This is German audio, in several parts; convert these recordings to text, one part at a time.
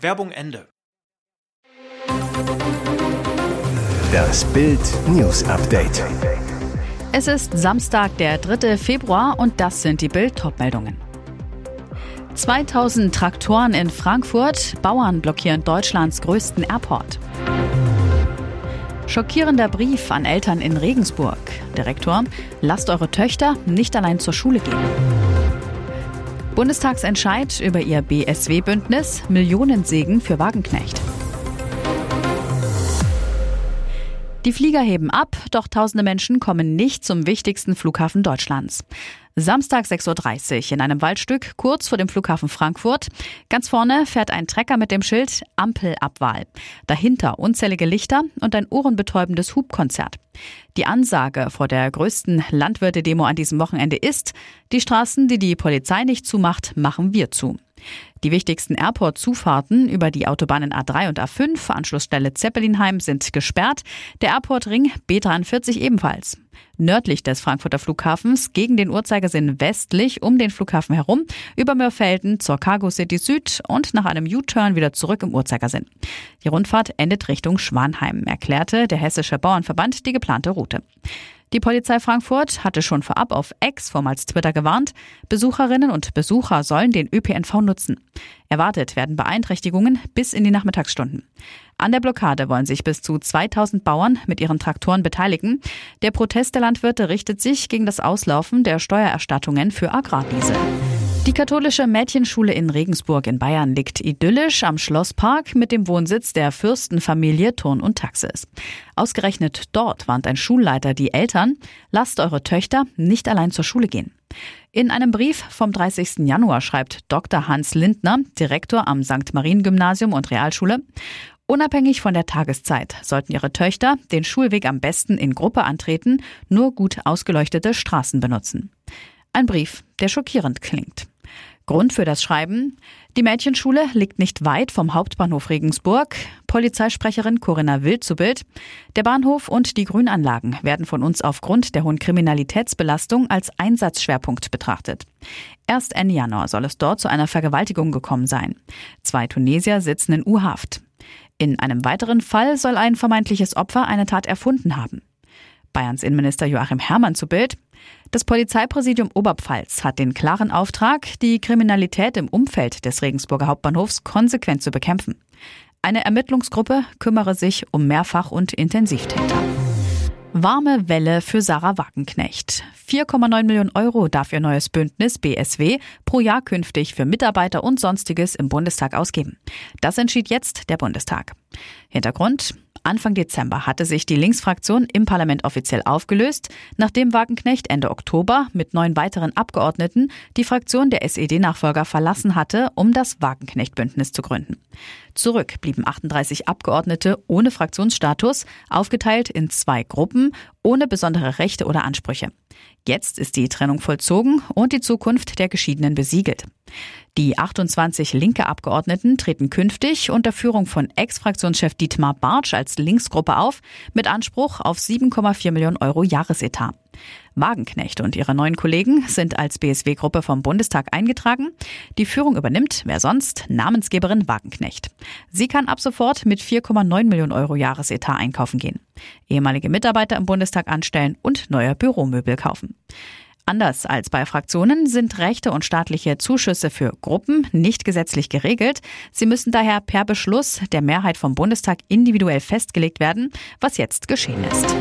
Werbung Ende. Das Bild News Update. Es ist Samstag, der 3. Februar und das sind die Bild Topmeldungen. 2000 Traktoren in Frankfurt, Bauern blockieren Deutschlands größten Airport. Schockierender Brief an Eltern in Regensburg. Direktor, lasst eure Töchter nicht allein zur Schule gehen. Bundestagsentscheid über ihr BSW-Bündnis, Millionensegen für Wagenknecht. Die Flieger heben ab, doch tausende Menschen kommen nicht zum wichtigsten Flughafen Deutschlands. Samstag 6.30 Uhr in einem Waldstück kurz vor dem Flughafen Frankfurt. Ganz vorne fährt ein Trecker mit dem Schild Ampelabwahl. Dahinter unzählige Lichter und ein ohrenbetäubendes Hubkonzert. Die Ansage vor der größten Landwirte-Demo an diesem Wochenende ist, die Straßen, die die Polizei nicht zumacht, machen wir zu. Die wichtigsten Airport-Zufahrten über die Autobahnen A3 und A5, Anschlussstelle Zeppelinheim, sind gesperrt. Der Airport-Ring B43 ebenfalls. Nördlich des Frankfurter Flughafens gegen den Uhrzeigersinn westlich um den Flughafen herum über Mörfelden zur Cargo City Süd und nach einem U-Turn wieder zurück im Uhrzeigersinn. Die Rundfahrt endet Richtung Schwanheim, erklärte der Hessische Bauernverband die geplante Route. Die Polizei Frankfurt hatte schon vorab auf X, vormals Twitter, gewarnt, Besucherinnen und Besucher sollen den ÖPNV nutzen. Erwartet werden Beeinträchtigungen bis in die Nachmittagsstunden. An der Blockade wollen sich bis zu 2000 Bauern mit ihren Traktoren beteiligen. Der Protest der Landwirte richtet sich gegen das Auslaufen der Steuererstattungen für Agrardiesel. Die katholische Mädchenschule in Regensburg in Bayern liegt idyllisch am Schlosspark mit dem Wohnsitz der Fürstenfamilie Turn und Taxis. Ausgerechnet dort warnt ein Schulleiter die Eltern, lasst eure Töchter nicht allein zur Schule gehen. In einem Brief vom 30. Januar schreibt Dr. Hans Lindner, Direktor am St. Marien Gymnasium und Realschule, Unabhängig von der Tageszeit sollten Ihre Töchter den Schulweg am besten in Gruppe antreten, nur gut ausgeleuchtete Straßen benutzen. Ein Brief, der schockierend klingt. Grund für das Schreiben? Die Mädchenschule liegt nicht weit vom Hauptbahnhof Regensburg. Polizeisprecherin Corinna Wild zu Bild. Der Bahnhof und die Grünanlagen werden von uns aufgrund der hohen Kriminalitätsbelastung als Einsatzschwerpunkt betrachtet. Erst Ende Januar soll es dort zu einer Vergewaltigung gekommen sein. Zwei Tunesier sitzen in U-Haft. In einem weiteren Fall soll ein vermeintliches Opfer eine Tat erfunden haben. Bayerns Innenminister Joachim Herrmann zu Bild. Das Polizeipräsidium Oberpfalz hat den klaren Auftrag, die Kriminalität im Umfeld des Regensburger Hauptbahnhofs konsequent zu bekämpfen. Eine Ermittlungsgruppe kümmere sich um Mehrfach- und Intensivtäter. Warme Welle für Sarah Wagenknecht. 4,9 Millionen Euro darf ihr neues Bündnis BSW pro Jahr künftig für Mitarbeiter und Sonstiges im Bundestag ausgeben. Das entschied jetzt der Bundestag. Hintergrund Anfang Dezember hatte sich die Linksfraktion im Parlament offiziell aufgelöst, nachdem Wagenknecht Ende Oktober mit neun weiteren Abgeordneten die Fraktion der SED-Nachfolger verlassen hatte, um das Wagenknecht-Bündnis zu gründen. Zurück blieben 38 Abgeordnete ohne Fraktionsstatus, aufgeteilt in zwei Gruppen, ohne besondere Rechte oder Ansprüche. Jetzt ist die Trennung vollzogen und die Zukunft der Geschiedenen besiegelt. Die 28 linke Abgeordneten treten künftig unter Führung von Ex-Fraktionschef Dietmar Bartsch als Linksgruppe auf, mit Anspruch auf 7,4 Millionen Euro Jahresetat. Wagenknecht und ihre neuen Kollegen sind als BSW-Gruppe vom Bundestag eingetragen. Die Führung übernimmt, wer sonst, Namensgeberin Wagenknecht. Sie kann ab sofort mit 4,9 Millionen Euro Jahresetat einkaufen gehen, ehemalige Mitarbeiter im Bundestag anstellen und neue Büromöbel kaufen. Anders als bei Fraktionen sind Rechte und staatliche Zuschüsse für Gruppen nicht gesetzlich geregelt. Sie müssen daher per Beschluss der Mehrheit vom Bundestag individuell festgelegt werden, was jetzt geschehen ist.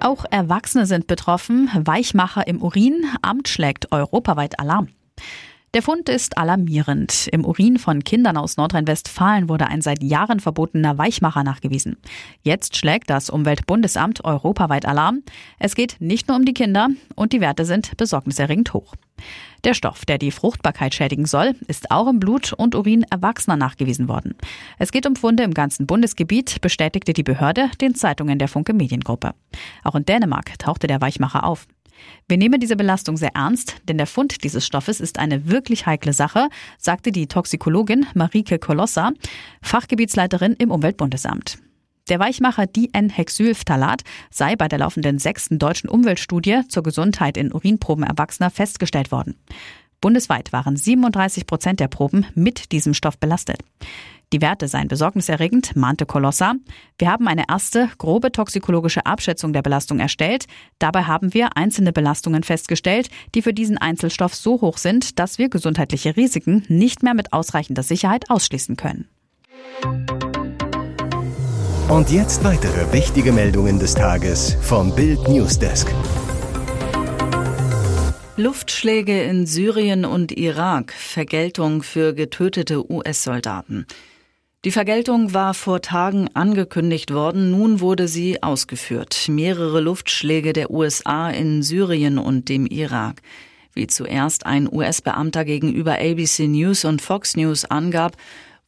Auch Erwachsene sind betroffen. Weichmacher im Urin. Amt schlägt europaweit Alarm. Der Fund ist alarmierend. Im Urin von Kindern aus Nordrhein-Westfalen wurde ein seit Jahren verbotener Weichmacher nachgewiesen. Jetzt schlägt das Umweltbundesamt europaweit Alarm. Es geht nicht nur um die Kinder und die Werte sind besorgniserregend hoch. Der Stoff, der die Fruchtbarkeit schädigen soll, ist auch im Blut und Urin Erwachsener nachgewiesen worden. Es geht um Funde im ganzen Bundesgebiet, bestätigte die Behörde den Zeitungen der Funke Mediengruppe. Auch in Dänemark tauchte der Weichmacher auf. Wir nehmen diese Belastung sehr ernst, denn der Fund dieses Stoffes ist eine wirklich heikle Sache, sagte die Toxikologin Marike Kolossa, Fachgebietsleiterin im Umweltbundesamt. Der Weichmacher Di-N-Hexylphthalat sei bei der laufenden sechsten deutschen Umweltstudie zur Gesundheit in Urinproben Erwachsener festgestellt worden. Bundesweit waren 37 Prozent der Proben mit diesem Stoff belastet. Die Werte seien besorgniserregend, mahnte Colossa. Wir haben eine erste grobe toxikologische Abschätzung der Belastung erstellt. Dabei haben wir einzelne Belastungen festgestellt, die für diesen Einzelstoff so hoch sind, dass wir gesundheitliche Risiken nicht mehr mit ausreichender Sicherheit ausschließen können. Und jetzt weitere wichtige Meldungen des Tages vom Bild Newsdesk. Luftschläge in Syrien und Irak, Vergeltung für getötete US-Soldaten. Die Vergeltung war vor Tagen angekündigt worden, nun wurde sie ausgeführt. Mehrere Luftschläge der USA in Syrien und dem Irak. Wie zuerst ein US-Beamter gegenüber ABC News und Fox News angab,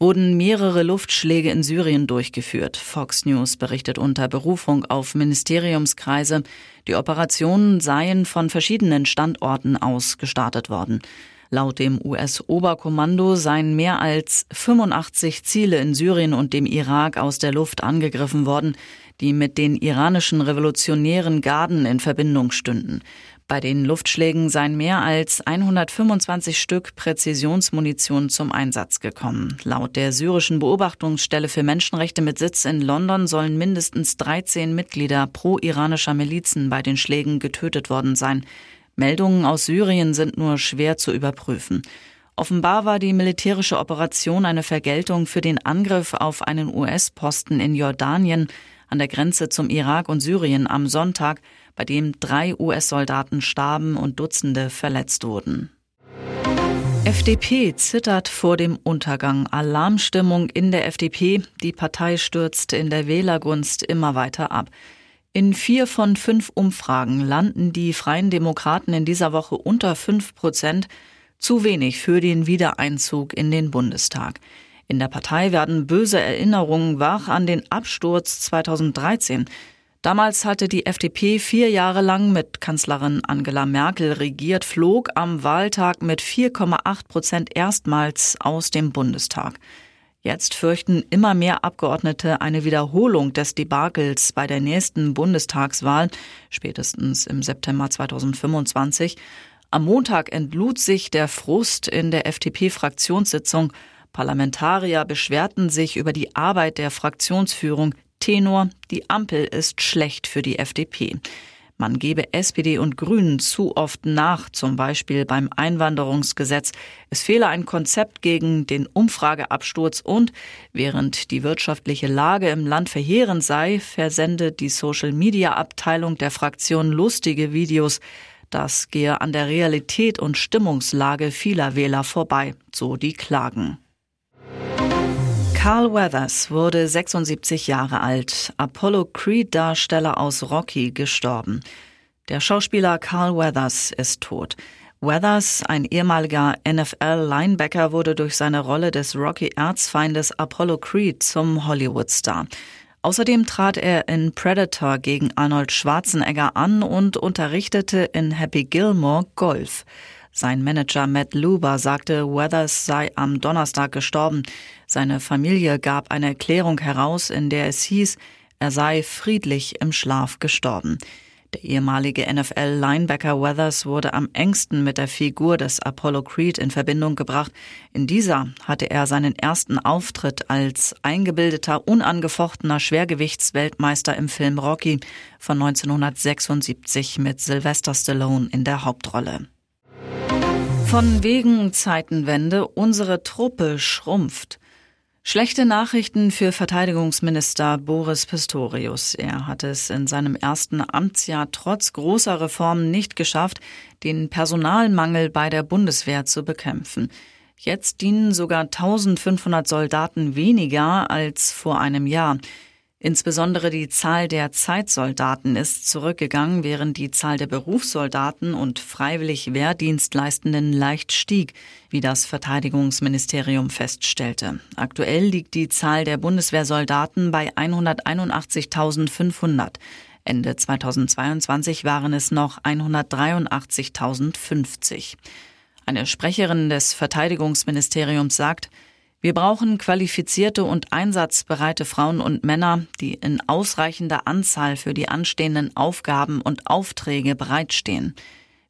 wurden mehrere Luftschläge in Syrien durchgeführt. Fox News berichtet unter Berufung auf Ministeriumskreise, die Operationen seien von verschiedenen Standorten aus gestartet worden. Laut dem US-Oberkommando seien mehr als 85 Ziele in Syrien und dem Irak aus der Luft angegriffen worden, die mit den iranischen revolutionären Garden in Verbindung stünden. Bei den Luftschlägen seien mehr als 125 Stück Präzisionsmunition zum Einsatz gekommen. Laut der syrischen Beobachtungsstelle für Menschenrechte mit Sitz in London sollen mindestens 13 Mitglieder pro-iranischer Milizen bei den Schlägen getötet worden sein. Meldungen aus Syrien sind nur schwer zu überprüfen. Offenbar war die militärische Operation eine Vergeltung für den Angriff auf einen US-Posten in Jordanien an der Grenze zum Irak und Syrien am Sonntag, bei dem drei US-Soldaten starben und Dutzende verletzt wurden. FDP zittert vor dem Untergang. Alarmstimmung in der FDP. Die Partei stürzt in der Wählergunst immer weiter ab. In vier von fünf Umfragen landen die Freien Demokraten in dieser Woche unter fünf Prozent, zu wenig für den Wiedereinzug in den Bundestag. In der Partei werden böse Erinnerungen wach an den Absturz 2013. Damals hatte die FDP vier Jahre lang mit Kanzlerin Angela Merkel regiert, flog am Wahltag mit 4,8 Prozent erstmals aus dem Bundestag. Jetzt fürchten immer mehr Abgeordnete eine Wiederholung des Debakels bei der nächsten Bundestagswahl, spätestens im September 2025. Am Montag entlud sich der Frust in der FDP-Fraktionssitzung. Parlamentarier beschwerten sich über die Arbeit der Fraktionsführung. Tenor, die Ampel ist schlecht für die FDP. Man gebe SPD und Grünen zu oft nach, zum Beispiel beim Einwanderungsgesetz. Es fehle ein Konzept gegen den Umfrageabsturz und während die wirtschaftliche Lage im Land verheerend sei, versendet die Social-Media-Abteilung der Fraktion lustige Videos. Das gehe an der Realität und Stimmungslage vieler Wähler vorbei, so die Klagen. Carl Weathers wurde 76 Jahre alt, Apollo Creed-Darsteller aus Rocky, gestorben. Der Schauspieler Carl Weathers ist tot. Weathers, ein ehemaliger NFL-Linebacker, wurde durch seine Rolle des Rocky-Erzfeindes Apollo Creed zum Hollywood-Star. Außerdem trat er in Predator gegen Arnold Schwarzenegger an und unterrichtete in Happy Gilmore Golf. Sein Manager Matt Luber sagte, Weathers sei am Donnerstag gestorben. Seine Familie gab eine Erklärung heraus, in der es hieß, er sei friedlich im Schlaf gestorben. Der ehemalige NFL-Linebacker Weathers wurde am engsten mit der Figur des Apollo Creed in Verbindung gebracht. In dieser hatte er seinen ersten Auftritt als eingebildeter, unangefochtener Schwergewichtsweltmeister im Film Rocky von 1976 mit Sylvester Stallone in der Hauptrolle. Von wegen Zeitenwende, unsere Truppe schrumpft. Schlechte Nachrichten für Verteidigungsminister Boris Pistorius. Er hat es in seinem ersten Amtsjahr trotz großer Reformen nicht geschafft, den Personalmangel bei der Bundeswehr zu bekämpfen. Jetzt dienen sogar 1500 Soldaten weniger als vor einem Jahr. Insbesondere die Zahl der Zeitsoldaten ist zurückgegangen, während die Zahl der Berufssoldaten und freiwillig Wehrdienstleistenden leicht stieg, wie das Verteidigungsministerium feststellte. Aktuell liegt die Zahl der Bundeswehrsoldaten bei 181.500. Ende 2022 waren es noch 183.050. Eine Sprecherin des Verteidigungsministeriums sagt, wir brauchen qualifizierte und einsatzbereite Frauen und Männer, die in ausreichender Anzahl für die anstehenden Aufgaben und Aufträge bereitstehen.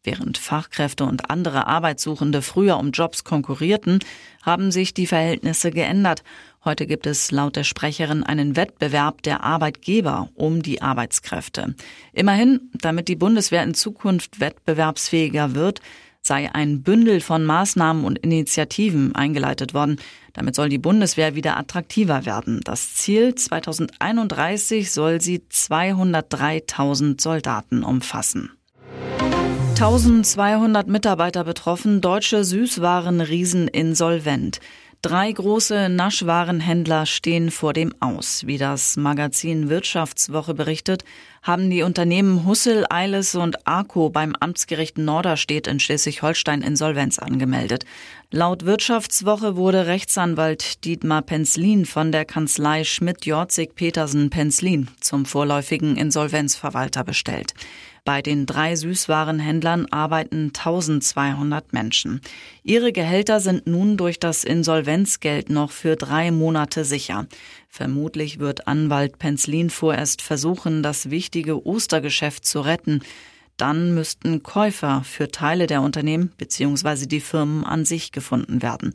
Während Fachkräfte und andere Arbeitssuchende früher um Jobs konkurrierten, haben sich die Verhältnisse geändert. Heute gibt es laut der Sprecherin einen Wettbewerb der Arbeitgeber um die Arbeitskräfte. Immerhin, damit die Bundeswehr in Zukunft wettbewerbsfähiger wird, sei ein Bündel von Maßnahmen und Initiativen eingeleitet worden. Damit soll die Bundeswehr wieder attraktiver werden. Das Ziel 2031 soll sie 203.000 Soldaten umfassen. 1200 Mitarbeiter betroffen, deutsche Süßwarenriesen insolvent. Drei große Naschwarenhändler stehen vor dem Aus. Wie das Magazin Wirtschaftswoche berichtet, haben die Unternehmen Hussel, Eiles und Arco beim Amtsgericht Norderstedt in Schleswig-Holstein Insolvenz angemeldet. Laut Wirtschaftswoche wurde Rechtsanwalt Dietmar Penzlin von der Kanzlei Schmidt-Jorzig-Petersen-Penzlin zum vorläufigen Insolvenzverwalter bestellt. Bei den drei Süßwarenhändlern arbeiten 1200 Menschen. Ihre Gehälter sind nun durch das Insolvenzgeld noch für drei Monate sicher. Vermutlich wird Anwalt Penzlin vorerst versuchen, das wichtige Ostergeschäft zu retten. Dann müssten Käufer für Teile der Unternehmen bzw. die Firmen an sich gefunden werden.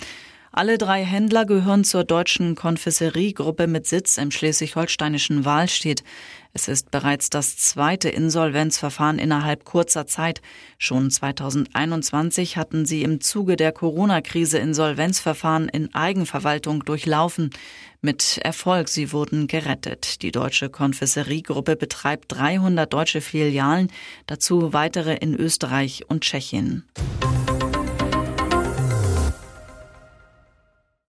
Alle drei Händler gehören zur deutschen Konfisseriegruppe mit Sitz im schleswig-holsteinischen Wahlstedt. Es ist bereits das zweite Insolvenzverfahren innerhalb kurzer Zeit. Schon 2021 hatten sie im Zuge der Corona-Krise Insolvenzverfahren in Eigenverwaltung durchlaufen. Mit Erfolg, sie wurden gerettet. Die deutsche Konfisseriegruppe betreibt 300 deutsche Filialen, dazu weitere in Österreich und Tschechien.